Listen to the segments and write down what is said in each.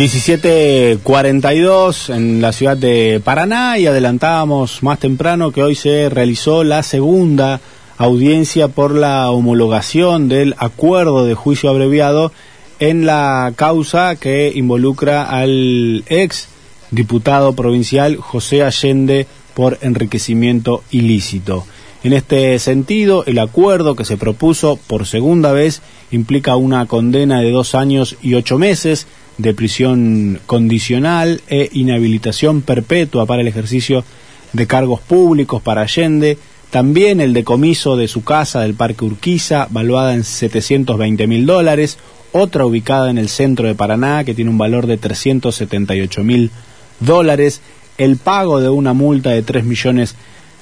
17.42 en la ciudad de Paraná y adelantábamos más temprano que hoy se realizó la segunda audiencia por la homologación del acuerdo de juicio abreviado en la causa que involucra al ex diputado provincial José Allende por enriquecimiento ilícito. En este sentido, el acuerdo que se propuso por segunda vez implica una condena de dos años y ocho meses de prisión condicional e inhabilitación perpetua para el ejercicio de cargos públicos para Allende, también el decomiso de su casa del Parque Urquiza, valuada en 720 mil dólares, otra ubicada en el centro de Paraná, que tiene un valor de 378 mil dólares, el pago de una multa de 3 millones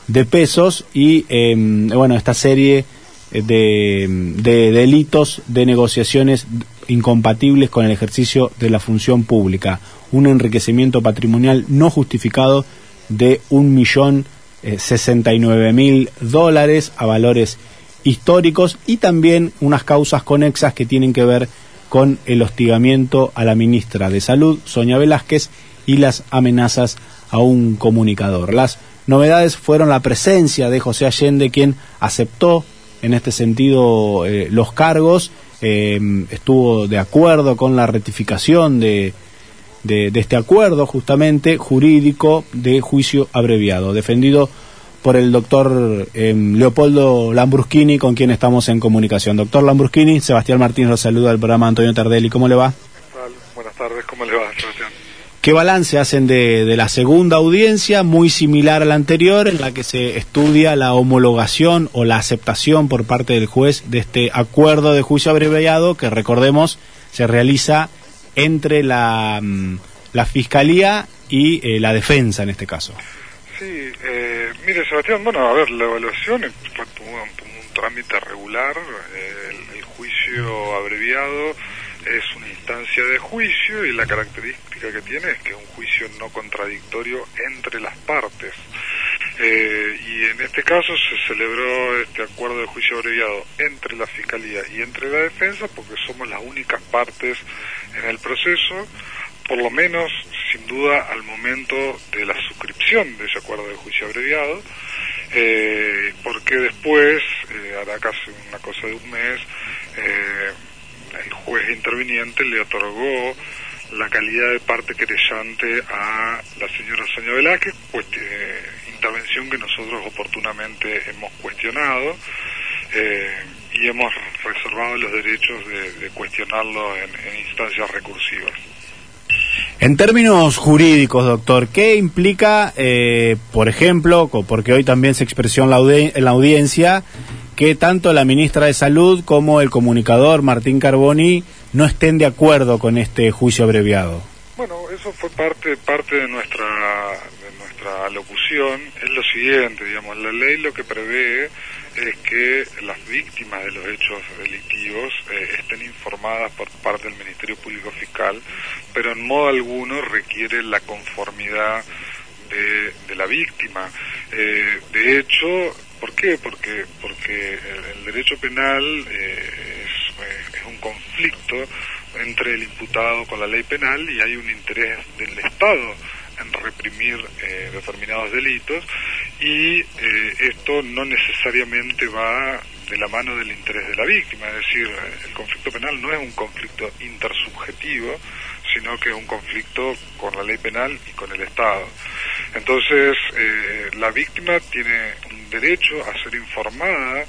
de pesos y, em, bueno, esta serie de, de delitos de negociaciones incompatibles con el ejercicio de la función pública, un enriquecimiento patrimonial no justificado de un millón eh, sesenta y nueve mil dólares a valores históricos y también unas causas conexas que tienen que ver con el hostigamiento a la ministra de Salud, Sonia Velázquez, y las amenazas a un comunicador. Las novedades fueron la presencia de José Allende, quien aceptó en este sentido eh, los cargos, eh, estuvo de acuerdo con la rectificación de, de, este acuerdo justamente jurídico de juicio abreviado, defendido por el doctor eh, Leopoldo Lambruschini, con quien estamos en comunicación. Doctor Lambruschini, Sebastián Martínez lo saluda del programa Antonio Tardelli. ¿Cómo le va? Buenas tardes, ¿cómo le va? ¿Qué balance hacen de, de, la segunda audiencia, muy similar a la anterior, en la que se estudia la homologación o la aceptación por parte del juez de este acuerdo de juicio abreviado que, recordemos, se realiza entre la, mm, la Fiscalía y eh, la defensa en este caso? Sí, eh, mire Sebastián, bueno, a ver, la evaluación fue un, trámite regular, eh, el, el juicio abreviado es una instancia de juicio y la característica que tiene es que es un juicio no contradictorio entre las partes. Eh, y en este caso se celebró este acuerdo de juicio abreviado entre la Fiscalía y entre la Defensa porque somos las únicas partes en el proceso, por lo menos sin duda al momento de la suscripción de ese acuerdo de juicio abreviado, eh, porque después, eh, hará casi una cosa de un mes, juez interviniente le otorgó la calidad de parte querellante a la señora Sonia Velázquez, pues, eh, intervención que nosotros oportunamente hemos cuestionado eh, y hemos reservado los derechos de, cuestionarlo en, instancias recursivas. En términos jurídicos, doctor, ¿qué implica, eh, por ejemplo, porque hoy también se expresó en la audiencia, que tanto la ministra de Salud como el comunicador Martín Carboni no estén de acuerdo con este juicio abreviado. Bueno, eso fue parte parte de nuestra de nuestra locución. Es lo siguiente, digamos, la ley lo que prevé es que las víctimas de los hechos delictivos eh, estén informadas por parte del Ministerio Público Fiscal, pero en modo alguno requiere la conformidad de, de la víctima. Eh, de hecho, ¿por qué? Porque porque el, el derecho penal eh, es, es un conflicto entre el imputado con la ley penal y hay un interés del Estado en reprimir eh, determinados delitos y eh, esto no necesariamente va de la mano del interés de la víctima, es decir, el conflicto penal no es un conflicto intersubjetivo, sino que es un conflicto con la ley penal y con el Estado. Entonces, eh, la víctima tiene derecho a ser informada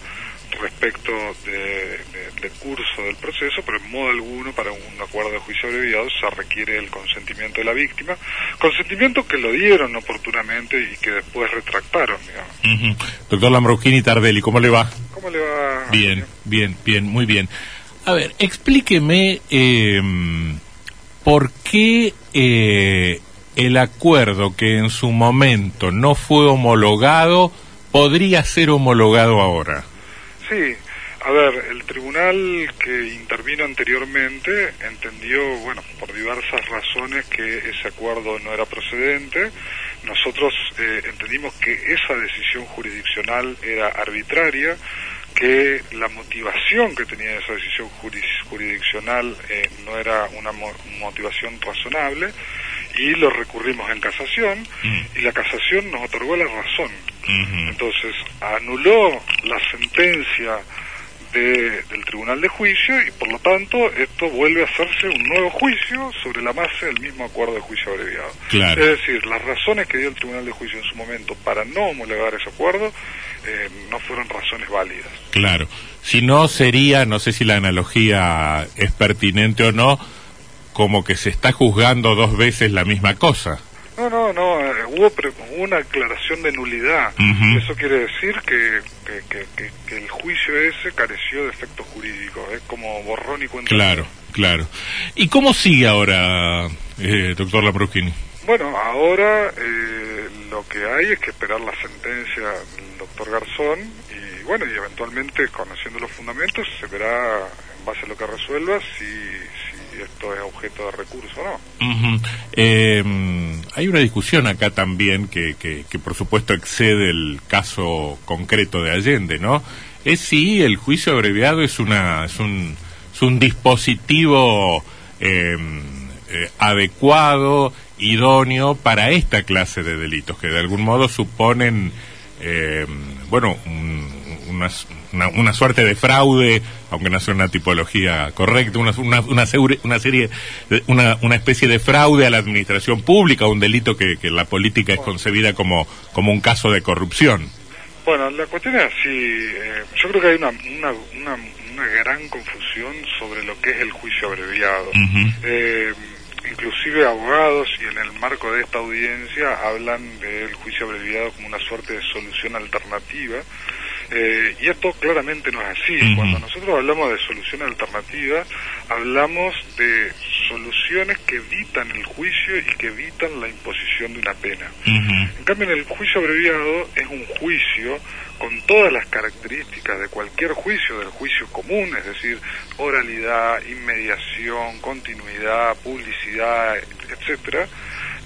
respecto de, de, del curso del proceso, pero en modo alguno para un acuerdo de juicio abreviado se requiere el consentimiento de la víctima, consentimiento que lo dieron oportunamente y que después retractaron, digamos. Uh -huh. Doctor Lambroschini Tardelli, ¿cómo le va? ¿Cómo le va? Bien, bien, bien, muy bien. A ver, explíqueme eh, por qué eh, el acuerdo que en su momento no fue homologado podría ser homologado ahora. Sí, a ver, el tribunal que intervino anteriormente entendió, bueno, por diversas razones que ese acuerdo no era procedente. Nosotros eh, entendimos que esa decisión jurisdiccional era arbitraria, que la motivación que tenía esa decisión jurisdiccional eh, no era una motivación razonable y lo recurrimos en casación mm. y la casación nos otorgó la razón. Entonces anuló la sentencia del Tribunal de Juicio y por lo tanto esto vuelve a hacerse un nuevo juicio sobre la base del mismo acuerdo de juicio abreviado. Es decir, las razones que dio el Tribunal de Juicio en su momento para no homologar ese acuerdo eh, no fueron razones válidas. Claro. Si no sería, no sé si la analogía es pertinente o no, como que se está juzgando dos veces la misma cosa. No, no, no, eh, hubo una aclaración de nulidad. Eso quiere decir que, que, el juicio ese careció de efecto jurídico, es como borrón y cuenta. Claro, claro. ¿Y cómo sigue ahora, eh, doctor Laprochini? Bueno, ahora eh, lo que hay es que esperar la sentencia del doctor Garzón y bueno, y eventualmente conociendo los fundamentos se verá en base a lo que resuelva si, esto es objeto de recurso o no. eh, hay una discusión acá también que, que, por supuesto excede el caso concreto de Allende, ¿no? Es si el juicio abreviado es, una, es, un, es un dispositivo em, eh, adecuado, idóneo para esta clase de delitos, que de algún modo suponen, em, bueno, unas una, suerte de fraude, aunque no sea una tipología correcta, una, una, una, serie, una, una especie de fraude a la administración pública, un delito que, que la política es concebida como, como un caso de corrupción. Bueno, la cuestión es así. Eh, yo creo que hay una, una, una, una, gran confusión sobre lo que es el juicio abreviado. eh, inclusive abogados y en el marco de esta audiencia hablan del juicio abreviado como una suerte de solución alternativa eh, y esto claramente no es así. Cuando nosotros hablamos de solución alternativa, hablamos de soluciones que evitan el juicio y que evitan la imposición de una pena. En cambio, en el juicio abreviado es un juicio con todas las características de cualquier juicio, del juicio común, es decir, oralidad, inmediación, continuidad, publicidad, etcétera.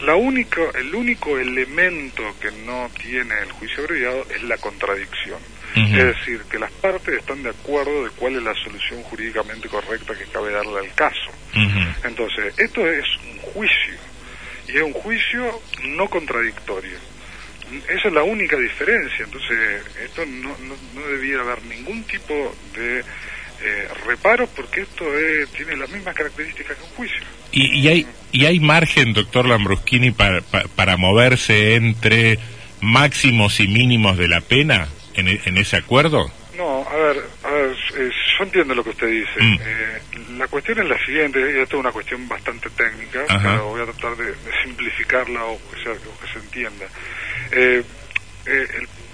La única, el único elemento que no tiene el juicio abreviado es la contradicción. Es decir, que las partes están de acuerdo de cuál es la solución jurídicamente correcta que cabe darle al caso. Entonces, esto es un juicio, y es un juicio no contradictorio. Esa es la única diferencia, entonces esto no, no, debiera haber ningún tipo de eh, reparo porque esto tiene las mismas características que un juicio. ¿Y, y hay, y hay margen, doctor Lambruschini, para, para moverse entre máximos y mínimos de la pena? En, en ese acuerdo? No, a ver, a ver eh, yo entiendo lo que usted dice. Mm. Eh, la cuestión es la siguiente, y esto es una cuestión bastante técnica, pero voy a tratar de, simplificarla o que, sea, que se entienda. Eh,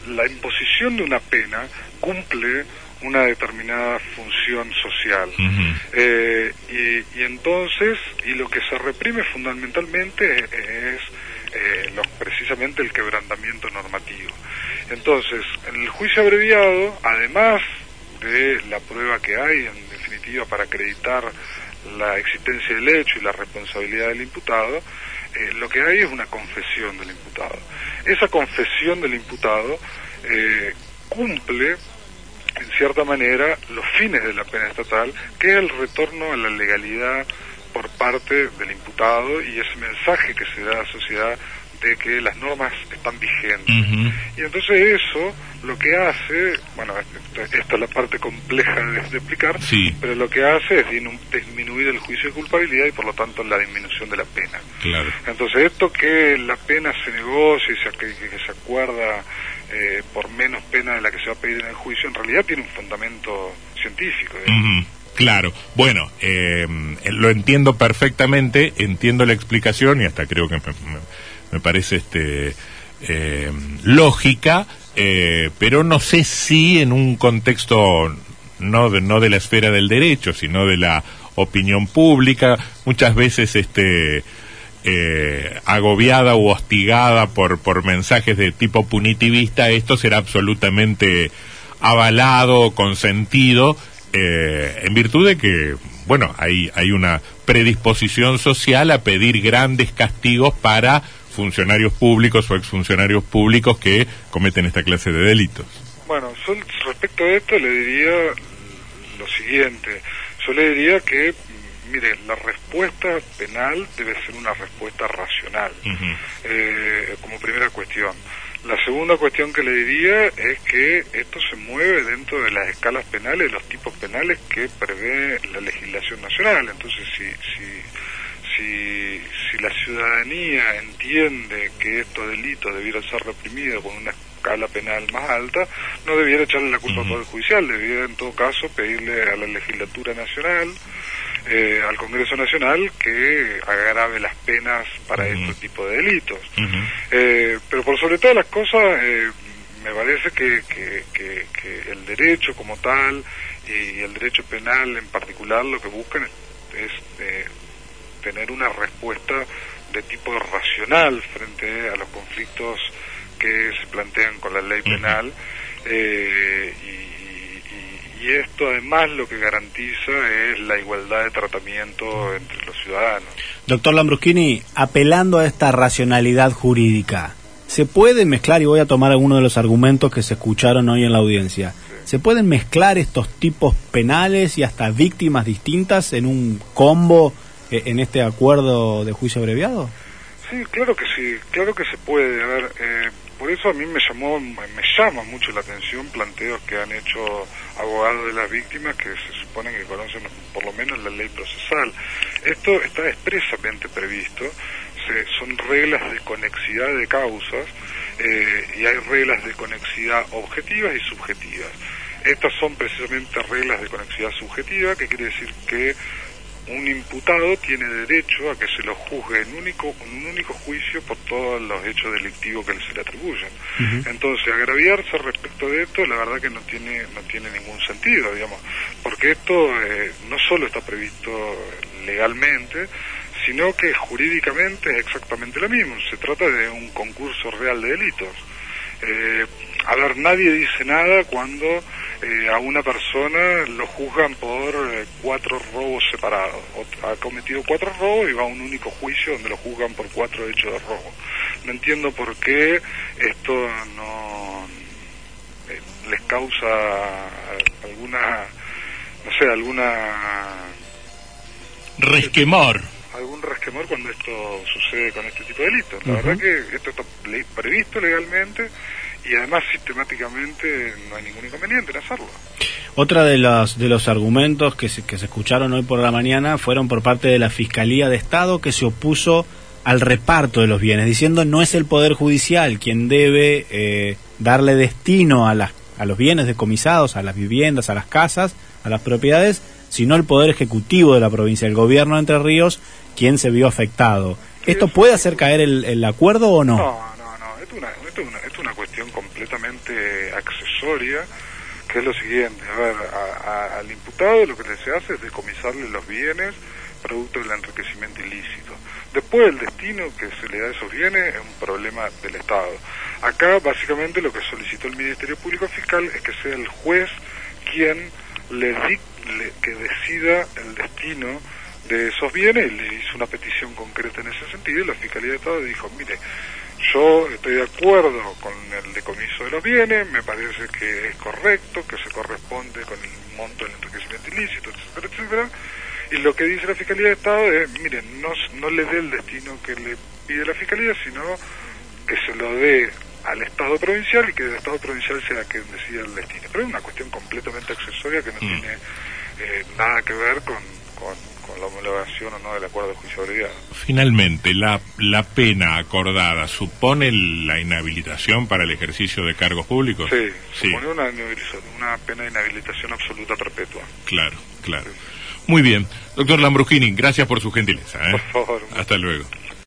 la imposición de una pena cumple una determinada función social. y, y, entonces, y lo que se reprime fundamentalmente es precisamente el quebrantamiento normativo. Entonces, en el juicio abreviado, además de la prueba que hay, en definitiva, para acreditar la existencia del hecho y la responsabilidad del imputado, eh, lo que hay es una confesión del imputado. Esa confesión del imputado eh, cumple, en cierta manera, los fines de la pena estatal, que es el retorno a la legalidad por parte del imputado y ese mensaje que se da a la sociedad de que las normas están vigentes. Y entonces eso lo que hace, bueno, esta es la parte compleja de, explicar, pero lo que hace es disminuir el juicio de culpabilidad y por lo tanto la disminución de la pena. Entonces esto que la pena se negocia y se, que, se acuerda eh, por menos pena de la que se va a pedir en el juicio, en realidad tiene un fundamento científico. Claro, bueno, eh, lo entiendo perfectamente, entiendo la explicación y hasta creo que me parece este eh, lógica, eh, pero no sé si en un contexto no de, no de la esfera del derecho, sino de la opinión pública, muchas veces este eh, agobiada u hostigada por, por mensajes de tipo punitivista, esto será absolutamente avalado, consentido, en virtud de que, bueno, hay, hay una predisposición social a pedir grandes castigos para funcionarios públicos o exfuncionarios públicos que cometen esta clase de delitos. Bueno, respecto a esto le diría lo siguiente. Yo le diría que, mire, la respuesta penal debe ser una respuesta racional, eh, como primera cuestión. La segunda cuestión que le diría es que esto se mueve dentro de las escalas penales, los tipos penales que prevé la legislación nacional. Entonces, si, si, si, si la ciudadanía entiende que estos delitos debieran ser reprimidos con una escala penal más alta, no debiera echarle la culpa al Poder Judicial, debiera en todo caso pedirle a la legislatura nacional eh, al Congreso Nacional que agrave las penas para este tipo de delitos. Eh, pero por sobre todas las cosas, eh, me parece que, que, el derecho como tal y el derecho penal en particular lo que buscan es, tener una respuesta de tipo racional frente a los conflictos que se plantean con la ley penal y y esto además lo que garantiza es la igualdad de tratamiento entre los ciudadanos. Doctor Lambruschini, apelando a esta racionalidad jurídica, ¿se puede mezclar, y voy a tomar algunos de los argumentos que se escucharon hoy en la audiencia, ¿se pueden mezclar estos tipos penales y hasta víctimas distintas en un combo eh, en este acuerdo de juicio abreviado? Sí, claro que sí, claro que se puede. A ver, eh, por eso a mí me llamó, me llama mucho la atención planteos que han hecho abogados de las víctimas que se supone que conocen por lo menos la ley procesal. Esto está expresamente previsto, son reglas de conexidad de causas eh, y hay reglas de conexidad objetivas y subjetivas. Estas son precisamente reglas de conexidad subjetiva, que quiere decir que un imputado tiene derecho a que se lo juzgue en, único, un único juicio por todos los hechos delictivos que se le atribuyen. Entonces, agraviarse respecto de esto, la verdad que no tiene, no tiene ningún sentido, digamos, porque esto eh, no solo está previsto legalmente, sino que jurídicamente es exactamente lo mismo. Se trata de un concurso real de delitos. Eh, a ver, nadie dice nada cuando eh, a una persona lo juzgan por eh, cuatro robos separados. ha cometido cuatro robos y va a un único juicio donde lo juzgan por cuatro hechos de robo. No entiendo por qué esto no eh, les causa alguna, no sé, alguna... Resquemor. Algún resquemor cuando esto sucede con este tipo de delitos. La verdad que esto está previsto legalmente y además sistemáticamente no hay ningún inconveniente en hacerlo. Otra de los, de los argumentos que se, que se escucharon hoy por la mañana fueron por parte de la Fiscalía de Estado que se opuso al reparto de los bienes, diciendo no es el Poder Judicial quien debe eh, darle destino a, las, a los bienes decomisados, a las viviendas, a las casas, a las propiedades, sino el Poder Ejecutivo de la provincia, el Gobierno de Entre Ríos, quien se vio afectado. ¿Esto puede hacer caer el, el acuerdo o no? No, esto es una, es una cuestión completamente accesoria, que es lo siguiente, a ver, al imputado lo que se hace es decomisarle los bienes producto del enriquecimiento ilícito. Después el destino que se le da a esos bienes es un problema del Estado. Acá básicamente lo que solicitó el Ministerio Público Fiscal es que sea el juez quien le, que decida el destino de esos bienes le hizo una petición concreta en ese sentido y la Fiscalía de Estado dijo, mire, yo estoy de acuerdo con el decomiso de los bienes, me parece que es correcto, que se corresponde con el monto del enriquecimiento ilícito, etcétera, etcétera. Y lo que dice la Fiscalía de Estado es, miren, no, no le dé el destino que le pide la Fiscalía, sino que se lo dé al Estado provincial y que el Estado provincial sea quien decida el destino. Pero es una cuestión completamente accesoria que no mm. tiene eh, nada que ver con, con la homologación o no del acuerdo de. Finalmente, la, la pena acordada supone la inhabilitación para el ejercicio de cargos públicos? Sí, supone una, una, pena de inhabilitación absoluta perpetua. Claro, claro. Muy bien. Doctor Lambruschini, gracias por su gentileza. ¿eh? Por favor. Hasta luego.